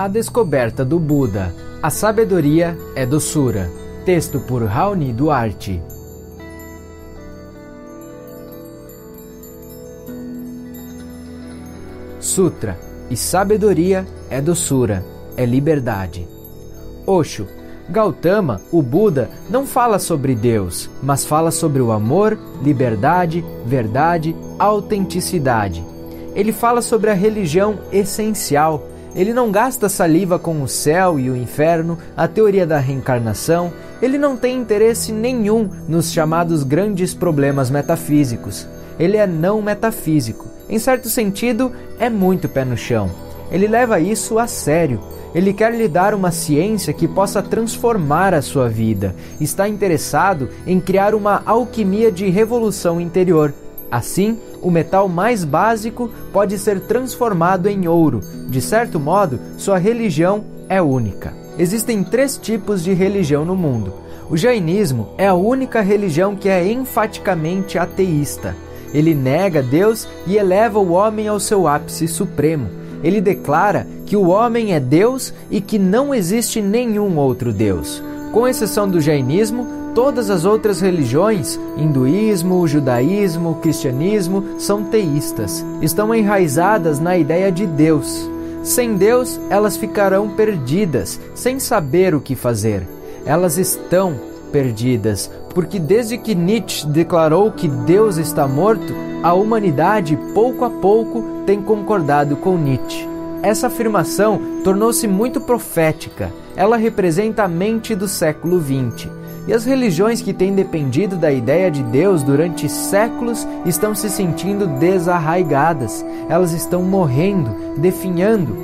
A descoberta do Buda. A sabedoria é doçura. Texto por Raoni Duarte. Sutra. E sabedoria é doçura, é liberdade. Osho. Gautama, o Buda, não fala sobre Deus, mas fala sobre o amor, liberdade, verdade, autenticidade. Ele fala sobre a religião essencial, ele não gasta saliva com o céu e o inferno, a teoria da reencarnação, ele não tem interesse nenhum nos chamados grandes problemas metafísicos. Ele é não metafísico. Em certo sentido, é muito pé no chão. Ele leva isso a sério. Ele quer lhe dar uma ciência que possa transformar a sua vida. Está interessado em criar uma alquimia de revolução interior. Assim, o metal mais básico pode ser transformado em ouro. De certo modo, sua religião é única. Existem três tipos de religião no mundo. O jainismo é a única religião que é enfaticamente ateísta. Ele nega Deus e eleva o homem ao seu ápice supremo. Ele declara que o homem é Deus e que não existe nenhum outro Deus. Com exceção do jainismo, Todas as outras religiões, hinduísmo, judaísmo, cristianismo, são teístas. Estão enraizadas na ideia de Deus. Sem Deus, elas ficarão perdidas, sem saber o que fazer. Elas estão perdidas, porque desde que Nietzsche declarou que Deus está morto, a humanidade, pouco a pouco, tem concordado com Nietzsche. Essa afirmação tornou-se muito profética. Ela representa a mente do século XX. E as religiões que têm dependido da ideia de Deus durante séculos estão se sentindo desarraigadas, elas estão morrendo, definhando.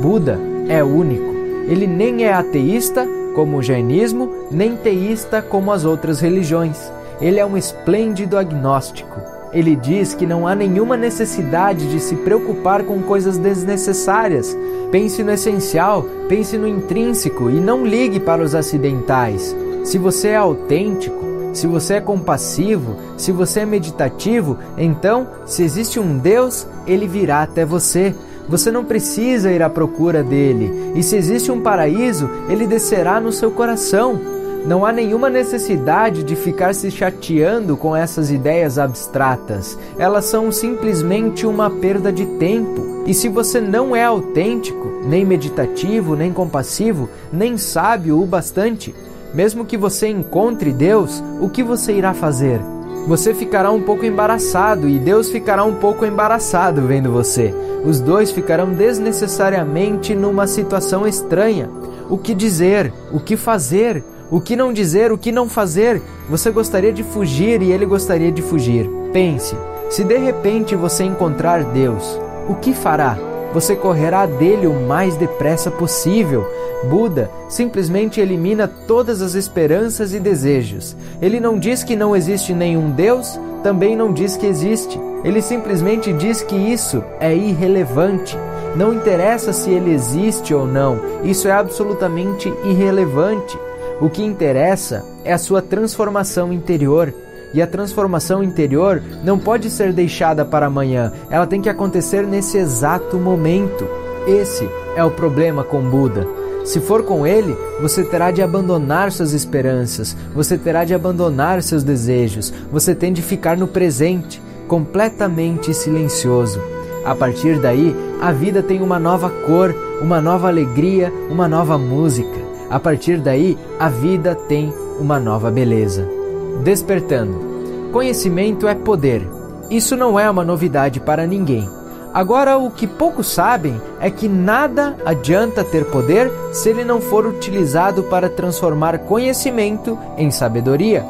Buda é único. Ele nem é ateísta, como o jainismo, nem teísta, como as outras religiões. Ele é um esplêndido agnóstico. Ele diz que não há nenhuma necessidade de se preocupar com coisas desnecessárias. Pense no essencial, pense no intrínseco e não ligue para os acidentais. Se você é autêntico, se você é compassivo, se você é meditativo, então, se existe um Deus, ele virá até você. Você não precisa ir à procura dele. E se existe um paraíso, ele descerá no seu coração. Não há nenhuma necessidade de ficar se chateando com essas ideias abstratas. Elas são simplesmente uma perda de tempo. E se você não é autêntico, nem meditativo, nem compassivo, nem sábio o bastante, mesmo que você encontre Deus, o que você irá fazer? Você ficará um pouco embaraçado e Deus ficará um pouco embaraçado vendo você. Os dois ficarão desnecessariamente numa situação estranha. O que dizer? O que fazer? O que não dizer? O que não fazer? Você gostaria de fugir e ele gostaria de fugir. Pense: se de repente você encontrar Deus, o que fará? Você correrá dele o mais depressa possível. Buda simplesmente elimina todas as esperanças e desejos. Ele não diz que não existe nenhum Deus, também não diz que existe. Ele simplesmente diz que isso é irrelevante. Não interessa se ele existe ou não, isso é absolutamente irrelevante. O que interessa é a sua transformação interior. E a transformação interior não pode ser deixada para amanhã, ela tem que acontecer nesse exato momento. Esse é o problema com Buda. Se for com ele, você terá de abandonar suas esperanças, você terá de abandonar seus desejos, você tem de ficar no presente, completamente silencioso. A partir daí, a vida tem uma nova cor, uma nova alegria, uma nova música. A partir daí, a vida tem uma nova beleza. Despertando. Conhecimento é poder. Isso não é uma novidade para ninguém. Agora, o que poucos sabem é que nada adianta ter poder se ele não for utilizado para transformar conhecimento em sabedoria.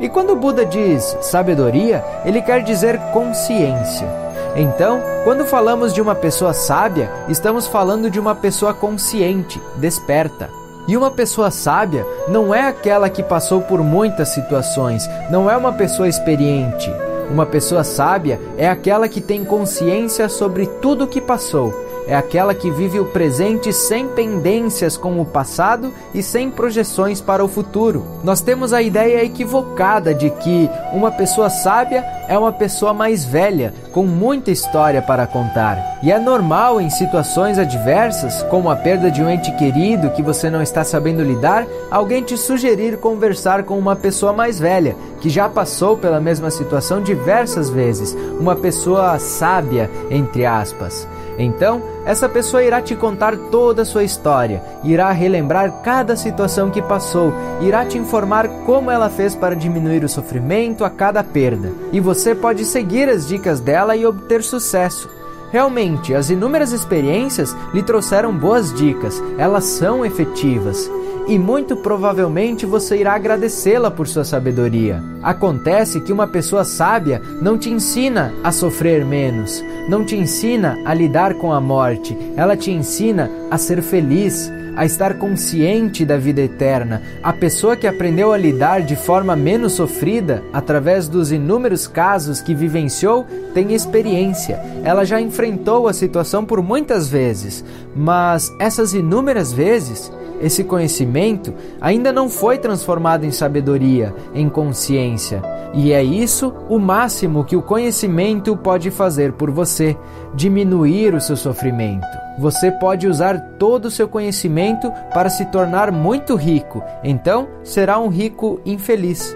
E quando o Buda diz sabedoria, ele quer dizer consciência. Então, quando falamos de uma pessoa sábia, estamos falando de uma pessoa consciente, desperta. E uma pessoa sábia não é aquela que passou por muitas situações, não é uma pessoa experiente. Uma pessoa sábia é aquela que tem consciência sobre tudo o que passou é aquela que vive o presente sem pendências com o passado e sem projeções para o futuro. Nós temos a ideia equivocada de que uma pessoa sábia é uma pessoa mais velha, com muita história para contar. E é normal em situações adversas, como a perda de um ente querido que você não está sabendo lidar, alguém te sugerir conversar com uma pessoa mais velha, que já passou pela mesma situação diversas vezes, uma pessoa sábia, entre aspas. Então, essa pessoa irá te contar toda a sua história, irá relembrar cada situação que passou, irá te informar como ela fez para diminuir o sofrimento a cada perda. E você pode seguir as dicas dela e obter sucesso. Realmente, as inúmeras experiências lhe trouxeram boas dicas, elas são efetivas. E muito provavelmente você irá agradecê-la por sua sabedoria. Acontece que uma pessoa sábia não te ensina a sofrer menos, não te ensina a lidar com a morte, ela te ensina a ser feliz, a estar consciente da vida eterna. A pessoa que aprendeu a lidar de forma menos sofrida, através dos inúmeros casos que vivenciou, tem experiência. Ela já enfrentou a situação por muitas vezes, mas essas inúmeras vezes esse conhecimento ainda não foi transformado em sabedoria, em consciência. E é isso o máximo que o conhecimento pode fazer por você: diminuir o seu sofrimento. Você pode usar todo o seu conhecimento para se tornar muito rico, então será um rico infeliz.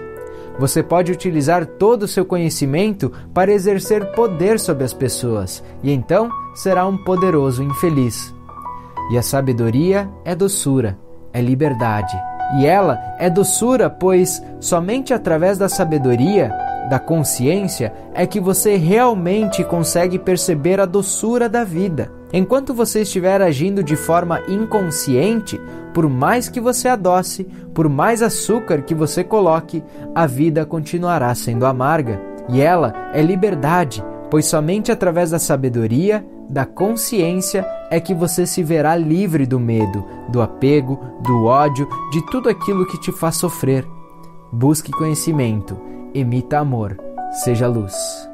Você pode utilizar todo o seu conhecimento para exercer poder sobre as pessoas, e então será um poderoso infeliz. E a sabedoria é doçura, é liberdade. E ela é doçura, pois somente através da sabedoria, da consciência, é que você realmente consegue perceber a doçura da vida. Enquanto você estiver agindo de forma inconsciente, por mais que você adoce, por mais açúcar que você coloque, a vida continuará sendo amarga. E ela é liberdade, pois somente através da sabedoria da consciência é que você se verá livre do medo, do apego, do ódio, de tudo aquilo que te faz sofrer. Busque conhecimento, emita amor, seja luz.